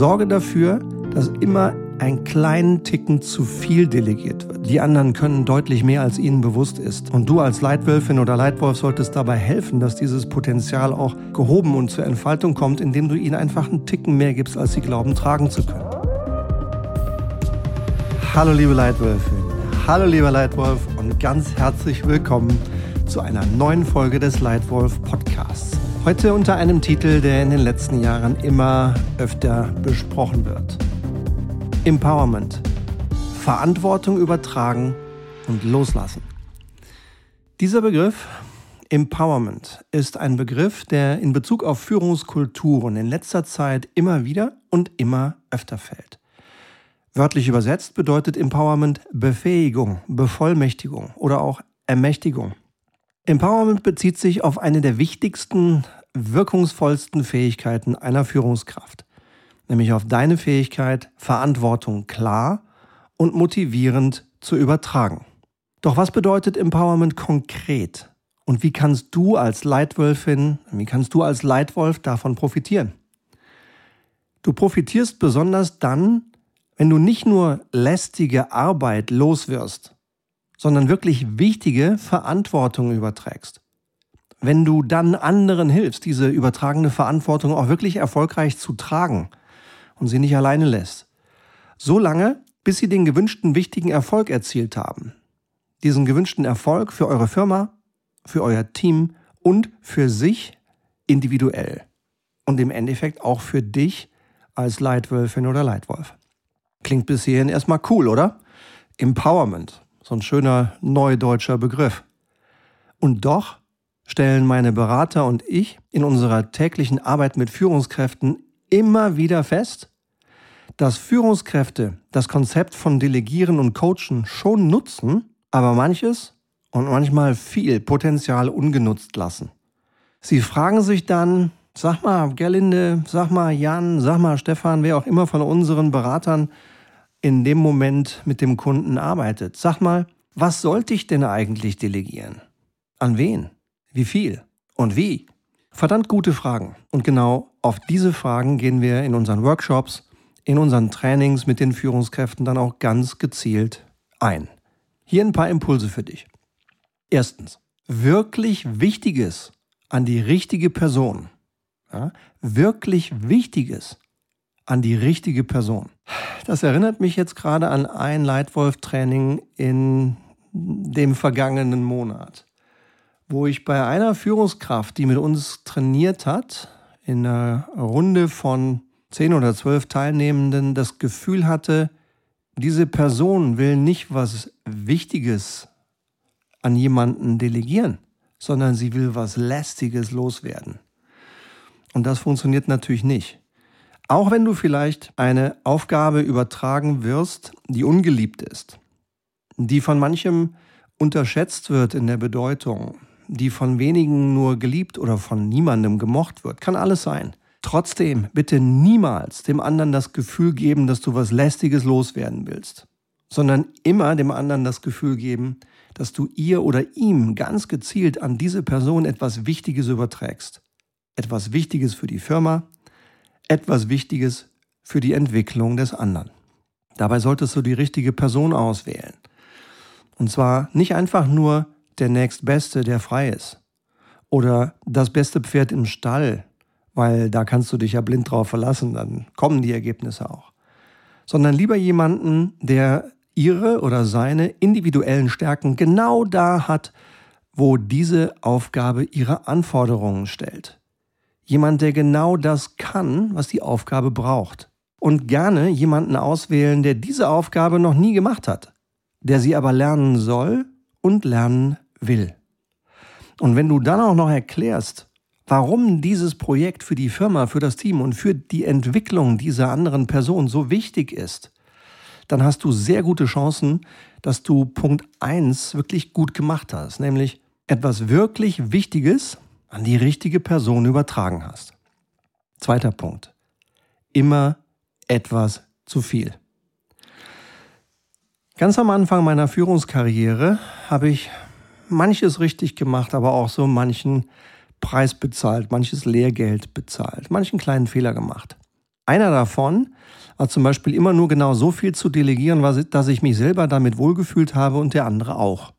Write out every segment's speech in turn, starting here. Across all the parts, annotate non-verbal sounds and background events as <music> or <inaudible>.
Sorge dafür, dass immer ein kleinen Ticken zu viel delegiert wird. Die anderen können deutlich mehr, als ihnen bewusst ist. Und du als Leitwölfin oder Leitwolf solltest dabei helfen, dass dieses Potenzial auch gehoben und zur Entfaltung kommt, indem du ihnen einfach einen Ticken mehr gibst, als sie glauben tragen zu können. Hallo liebe Leitwölfin, hallo lieber Leitwolf und ganz herzlich willkommen zu einer neuen Folge des Leitwolf Podcasts. Heute unter einem Titel, der in den letzten Jahren immer öfter besprochen wird. Empowerment. Verantwortung übertragen und loslassen. Dieser Begriff Empowerment ist ein Begriff, der in Bezug auf Führungskulturen in letzter Zeit immer wieder und immer öfter fällt. Wörtlich übersetzt bedeutet Empowerment Befähigung, Bevollmächtigung oder auch Ermächtigung. Empowerment bezieht sich auf eine der wichtigsten, wirkungsvollsten Fähigkeiten einer Führungskraft nämlich auf deine Fähigkeit, Verantwortung klar und motivierend zu übertragen. Doch was bedeutet Empowerment konkret? Und wie kannst du als Leitwölfin, wie kannst du als Leitwolf davon profitieren? Du profitierst besonders dann, wenn du nicht nur lästige Arbeit loswirst, sondern wirklich wichtige Verantwortung überträgst. Wenn du dann anderen hilfst, diese übertragene Verantwortung auch wirklich erfolgreich zu tragen und sie nicht alleine lässt. So lange, bis sie den gewünschten wichtigen Erfolg erzielt haben. Diesen gewünschten Erfolg für eure Firma, für euer Team und für sich individuell. Und im Endeffekt auch für dich als Leitwölfin oder Leitwolf. Klingt bis hierhin erstmal cool, oder? Empowerment, so ein schöner neudeutscher Begriff. Und doch stellen meine Berater und ich in unserer täglichen Arbeit mit Führungskräften immer wieder fest, dass Führungskräfte das Konzept von Delegieren und Coachen schon nutzen, aber manches und manchmal viel Potenzial ungenutzt lassen. Sie fragen sich dann, sag mal Gerlinde, sag mal Jan, sag mal Stefan, wer auch immer von unseren Beratern in dem Moment mit dem Kunden arbeitet. Sag mal, was sollte ich denn eigentlich delegieren? An wen? Wie viel? Und wie? Verdammt gute Fragen. Und genau auf diese Fragen gehen wir in unseren Workshops in unseren Trainings mit den Führungskräften dann auch ganz gezielt ein. Hier ein paar Impulse für dich. Erstens, wirklich Wichtiges an die richtige Person. Ja, wirklich Wichtiges an die richtige Person. Das erinnert mich jetzt gerade an ein Leitwolf-Training in dem vergangenen Monat, wo ich bei einer Führungskraft, die mit uns trainiert hat, in einer Runde von zehn oder zwölf Teilnehmenden das Gefühl hatte, diese Person will nicht was Wichtiges an jemanden delegieren, sondern sie will was Lästiges loswerden. Und das funktioniert natürlich nicht. Auch wenn du vielleicht eine Aufgabe übertragen wirst, die ungeliebt ist, die von manchem unterschätzt wird in der Bedeutung, die von wenigen nur geliebt oder von niemandem gemocht wird, kann alles sein. Trotzdem bitte niemals dem anderen das Gefühl geben, dass du was Lästiges loswerden willst, sondern immer dem anderen das Gefühl geben, dass du ihr oder ihm ganz gezielt an diese Person etwas Wichtiges überträgst. Etwas Wichtiges für die Firma, etwas Wichtiges für die Entwicklung des anderen. Dabei solltest du die richtige Person auswählen. Und zwar nicht einfach nur der nächstbeste, der frei ist. Oder das beste Pferd im Stall, weil da kannst du dich ja blind drauf verlassen, dann kommen die Ergebnisse auch. Sondern lieber jemanden, der ihre oder seine individuellen Stärken genau da hat, wo diese Aufgabe ihre Anforderungen stellt. Jemand, der genau das kann, was die Aufgabe braucht. Und gerne jemanden auswählen, der diese Aufgabe noch nie gemacht hat, der sie aber lernen soll und lernen will. Und wenn du dann auch noch erklärst, warum dieses Projekt für die Firma, für das Team und für die Entwicklung dieser anderen Person so wichtig ist, dann hast du sehr gute Chancen, dass du Punkt 1 wirklich gut gemacht hast, nämlich etwas wirklich Wichtiges an die richtige Person übertragen hast. Zweiter Punkt. Immer etwas zu viel. Ganz am Anfang meiner Führungskarriere habe ich manches richtig gemacht, aber auch so manchen Preis bezahlt, manches Lehrgeld bezahlt, manchen kleinen Fehler gemacht. Einer davon war zum Beispiel immer nur genau so viel zu delegieren, dass ich mich selber damit wohlgefühlt habe und der andere auch.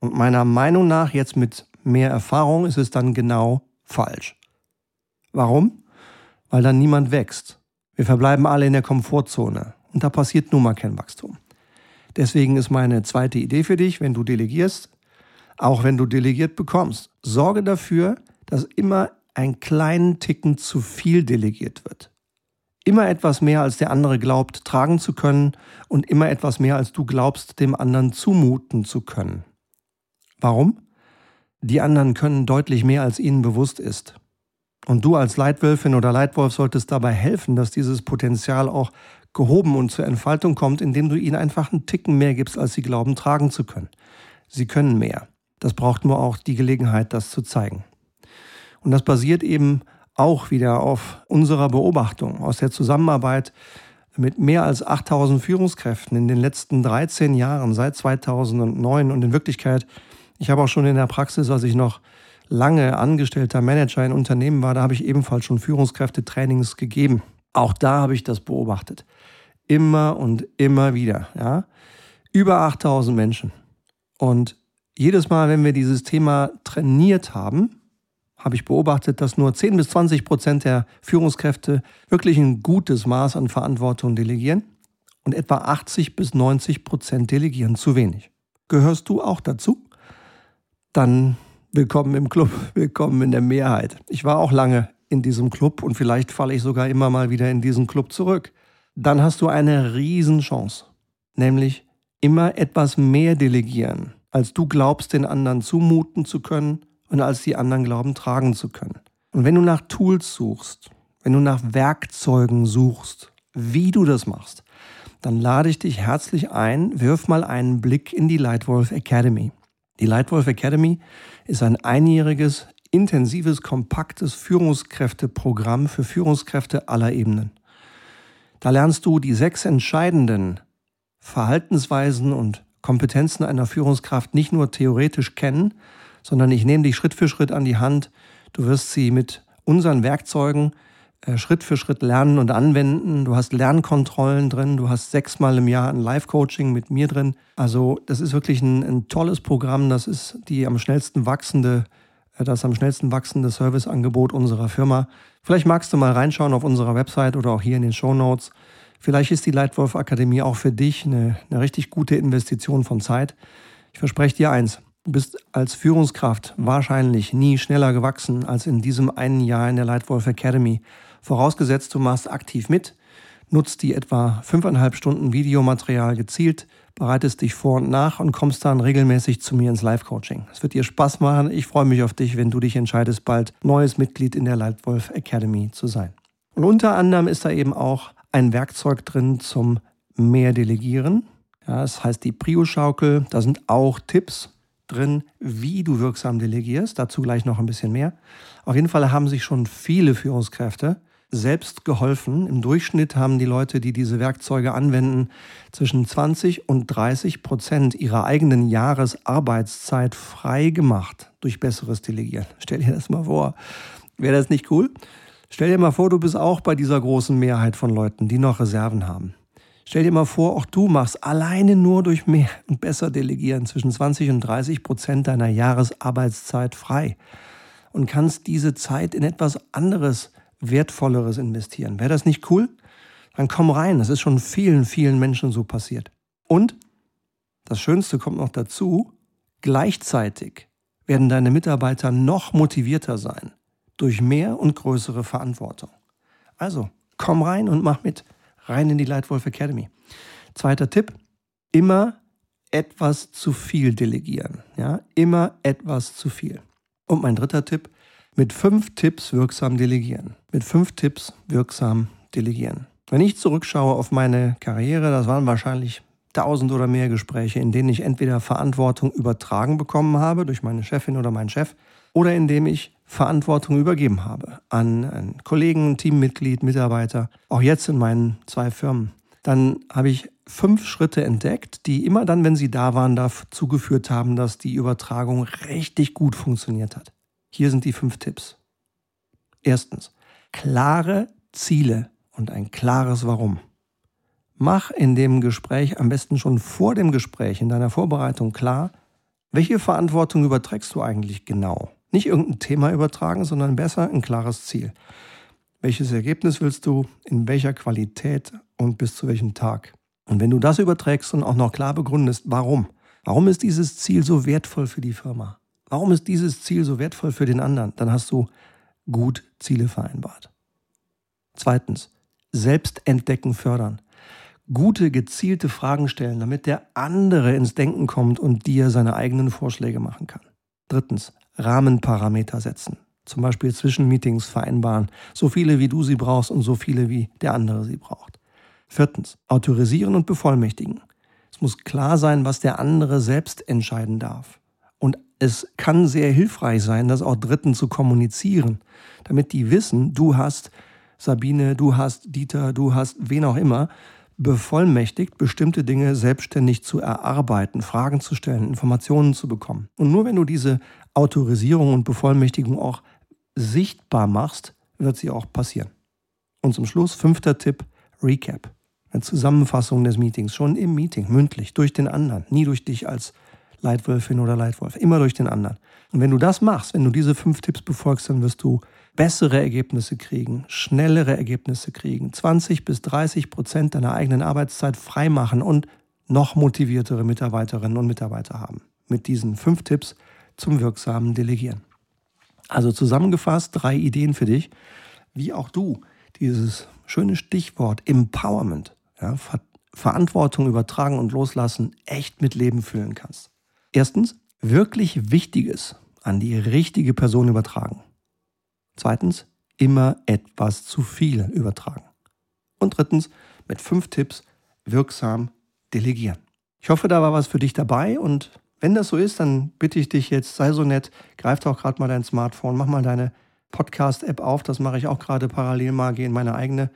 Und meiner Meinung nach, jetzt mit mehr Erfahrung, ist es dann genau falsch. Warum? Weil dann niemand wächst. Wir verbleiben alle in der Komfortzone und da passiert nun mal kein Wachstum. Deswegen ist meine zweite Idee für dich, wenn du delegierst, auch wenn du delegiert bekommst, sorge dafür, dass immer ein kleinen Ticken zu viel delegiert wird immer etwas mehr als der andere glaubt tragen zu können und immer etwas mehr als du glaubst dem anderen zumuten zu können. Warum? Die anderen können deutlich mehr als ihnen bewusst ist. Und du als Leitwölfin oder Leitwolf solltest dabei helfen, dass dieses Potenzial auch gehoben und zur Entfaltung kommt, indem du ihnen einfach einen Ticken mehr gibst, als sie glauben tragen zu können. Sie können mehr. Das braucht nur auch die Gelegenheit, das zu zeigen. Und das basiert eben auch wieder auf unserer Beobachtung aus der Zusammenarbeit mit mehr als 8000 Führungskräften in den letzten 13 Jahren, seit 2009 und in Wirklichkeit, ich habe auch schon in der Praxis, als ich noch lange angestellter Manager in Unternehmen war, da habe ich ebenfalls schon Führungskräftetrainings gegeben. Auch da habe ich das beobachtet. Immer und immer wieder. Ja? Über 8000 Menschen. Und jedes Mal, wenn wir dieses Thema trainiert haben, habe ich beobachtet, dass nur 10 bis 20 Prozent der Führungskräfte wirklich ein gutes Maß an Verantwortung delegieren und etwa 80 bis 90 Prozent delegieren zu wenig. Gehörst du auch dazu? Dann willkommen im Club, <laughs> willkommen in der Mehrheit. Ich war auch lange in diesem Club und vielleicht falle ich sogar immer mal wieder in diesen Club zurück. Dann hast du eine Riesenchance, nämlich immer etwas mehr delegieren, als du glaubst, den anderen zumuten zu können und als die anderen glauben, tragen zu können. Und wenn du nach Tools suchst, wenn du nach Werkzeugen suchst, wie du das machst, dann lade ich dich herzlich ein, wirf mal einen Blick in die Lightwolf Academy. Die Lightwolf Academy ist ein einjähriges, intensives, kompaktes Führungskräfteprogramm für Führungskräfte aller Ebenen. Da lernst du die sechs entscheidenden Verhaltensweisen und Kompetenzen einer Führungskraft nicht nur theoretisch kennen, sondern ich nehme dich Schritt für Schritt an die Hand. Du wirst sie mit unseren Werkzeugen Schritt für Schritt lernen und anwenden. Du hast Lernkontrollen drin, du hast sechsmal im Jahr ein Live-Coaching mit mir drin. Also das ist wirklich ein, ein, tolles Programm. Das ist die am schnellsten wachsende, äh, das am schnellsten wachsende Serviceangebot unserer Firma. Vielleicht magst du mal reinschauen auf unserer Website oder auch hier in den Show Notes. Vielleicht ist die Leitwolf Akademie auch für dich eine, eine richtig gute Investition von Zeit. Ich verspreche dir eins, Du bist als Führungskraft wahrscheinlich nie schneller gewachsen als in diesem einen Jahr in der Lightwolf Academy. Vorausgesetzt, du machst aktiv mit, nutzt die etwa fünfeinhalb Stunden Videomaterial gezielt, bereitest dich vor und nach und kommst dann regelmäßig zu mir ins Live-Coaching. Es wird dir Spaß machen. Ich freue mich auf dich, wenn du dich entscheidest, bald neues Mitglied in der Lightwolf Academy zu sein. Und unter anderem ist da eben auch ein Werkzeug drin zum mehr Delegieren. Ja, das heißt die Prio-Schaukel. Da sind auch Tipps drin, wie du wirksam delegierst. Dazu gleich noch ein bisschen mehr. Auf jeden Fall haben sich schon viele Führungskräfte selbst geholfen. Im Durchschnitt haben die Leute, die diese Werkzeuge anwenden, zwischen 20 und 30 Prozent ihrer eigenen Jahresarbeitszeit frei gemacht durch besseres Delegieren. Stell dir das mal vor. Wäre das nicht cool? Stell dir mal vor, du bist auch bei dieser großen Mehrheit von Leuten, die noch Reserven haben. Stell dir mal vor, auch du machst alleine nur durch mehr und besser delegieren zwischen 20 und 30 Prozent deiner Jahresarbeitszeit frei und kannst diese Zeit in etwas anderes, wertvolleres investieren. Wäre das nicht cool? Dann komm rein. Das ist schon vielen, vielen Menschen so passiert. Und das Schönste kommt noch dazu, gleichzeitig werden deine Mitarbeiter noch motivierter sein durch mehr und größere Verantwortung. Also, komm rein und mach mit rein in die Lightwolf Academy. Zweiter Tipp, immer etwas zu viel delegieren. Ja, immer etwas zu viel. Und mein dritter Tipp, mit fünf Tipps wirksam delegieren. Mit fünf Tipps wirksam delegieren. Wenn ich zurückschaue auf meine Karriere, das waren wahrscheinlich tausend oder mehr Gespräche, in denen ich entweder Verantwortung übertragen bekommen habe durch meine Chefin oder meinen Chef oder indem ich Verantwortung übergeben habe an einen Kollegen, Teammitglied, Mitarbeiter, auch jetzt in meinen zwei Firmen, dann habe ich fünf Schritte entdeckt, die immer dann, wenn sie da waren, dazu geführt haben, dass die Übertragung richtig gut funktioniert hat. Hier sind die fünf Tipps. Erstens, klare Ziele und ein klares Warum. Mach in dem Gespräch, am besten schon vor dem Gespräch, in deiner Vorbereitung klar, welche Verantwortung überträgst du eigentlich genau? Nicht irgendein Thema übertragen, sondern besser ein klares Ziel. Welches Ergebnis willst du, in welcher Qualität und bis zu welchem Tag? Und wenn du das überträgst und auch noch klar begründest, warum? Warum ist dieses Ziel so wertvoll für die Firma? Warum ist dieses Ziel so wertvoll für den anderen? Dann hast du gut Ziele vereinbart. Zweitens, Selbstentdecken fördern gute, gezielte Fragen stellen, damit der andere ins Denken kommt und dir seine eigenen Vorschläge machen kann. Drittens, Rahmenparameter setzen. Zum Beispiel Zwischenmeetings vereinbaren, so viele wie du sie brauchst und so viele wie der andere sie braucht. Viertens, autorisieren und bevollmächtigen. Es muss klar sein, was der andere selbst entscheiden darf. Es kann sehr hilfreich sein, das auch Dritten zu kommunizieren, damit die wissen, du hast Sabine, du hast Dieter, du hast wen auch immer, bevollmächtigt, bestimmte Dinge selbstständig zu erarbeiten, Fragen zu stellen, Informationen zu bekommen. Und nur wenn du diese Autorisierung und Bevollmächtigung auch sichtbar machst, wird sie auch passieren. Und zum Schluss, fünfter Tipp, Recap. Eine Zusammenfassung des Meetings, schon im Meeting, mündlich, durch den anderen, nie durch dich als Leitwölfin oder Leitwolf, immer durch den anderen. Und wenn du das machst, wenn du diese fünf Tipps befolgst, dann wirst du bessere Ergebnisse kriegen, schnellere Ergebnisse kriegen, 20 bis 30 Prozent deiner eigenen Arbeitszeit freimachen und noch motiviertere Mitarbeiterinnen und Mitarbeiter haben. Mit diesen fünf Tipps zum wirksamen Delegieren. Also zusammengefasst drei Ideen für dich, wie auch du dieses schöne Stichwort Empowerment, ja, Ver Verantwortung übertragen und loslassen, echt mit Leben füllen kannst. Erstens, wirklich Wichtiges an die richtige Person übertragen. Zweitens, immer etwas zu viel übertragen. Und drittens, mit fünf Tipps wirksam delegieren. Ich hoffe, da war was für dich dabei und wenn das so ist, dann bitte ich dich jetzt, sei so nett, greif doch gerade mal dein Smartphone, mach mal deine Podcast-App auf. Das mache ich auch gerade parallel mal, gehe in meine eigene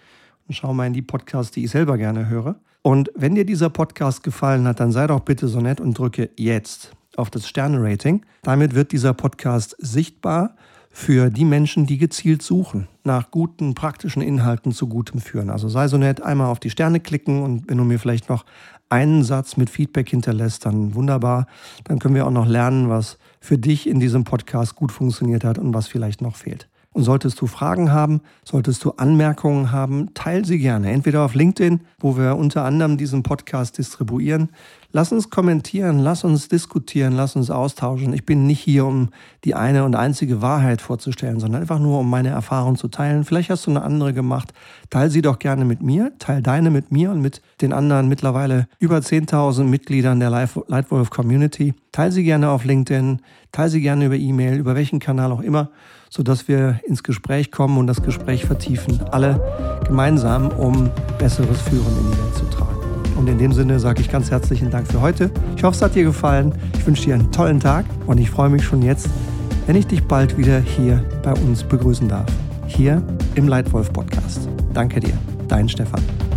und schau mal in die Podcasts, die ich selber gerne höre. Und wenn dir dieser Podcast gefallen hat, dann sei doch bitte so nett und drücke jetzt auf das Sterne-Rating. Damit wird dieser Podcast sichtbar für die Menschen, die gezielt suchen nach guten, praktischen Inhalten zu gutem führen. Also sei so nett, einmal auf die Sterne klicken und wenn du mir vielleicht noch einen Satz mit Feedback hinterlässt, dann wunderbar. Dann können wir auch noch lernen, was für dich in diesem Podcast gut funktioniert hat und was vielleicht noch fehlt. Und solltest du Fragen haben, solltest du Anmerkungen haben, teil sie gerne. Entweder auf LinkedIn, wo wir unter anderem diesen Podcast distribuieren, Lass uns kommentieren, lass uns diskutieren, lass uns austauschen. Ich bin nicht hier, um die eine und einzige Wahrheit vorzustellen, sondern einfach nur, um meine Erfahrung zu teilen. Vielleicht hast du eine andere gemacht. Teil sie doch gerne mit mir, teil deine mit mir und mit den anderen mittlerweile über 10.000 Mitgliedern der Lightwolf Community. Teil sie gerne auf LinkedIn, teil sie gerne über E-Mail, über welchen Kanal auch immer, sodass wir ins Gespräch kommen und das Gespräch vertiefen. Alle gemeinsam, um besseres Führen in die Welt zu tragen. Und in dem Sinne sage ich ganz herzlichen Dank für heute. Ich hoffe, es hat dir gefallen. Ich wünsche dir einen tollen Tag und ich freue mich schon jetzt, wenn ich dich bald wieder hier bei uns begrüßen darf. Hier im Leitwolf Podcast. Danke dir, dein Stefan.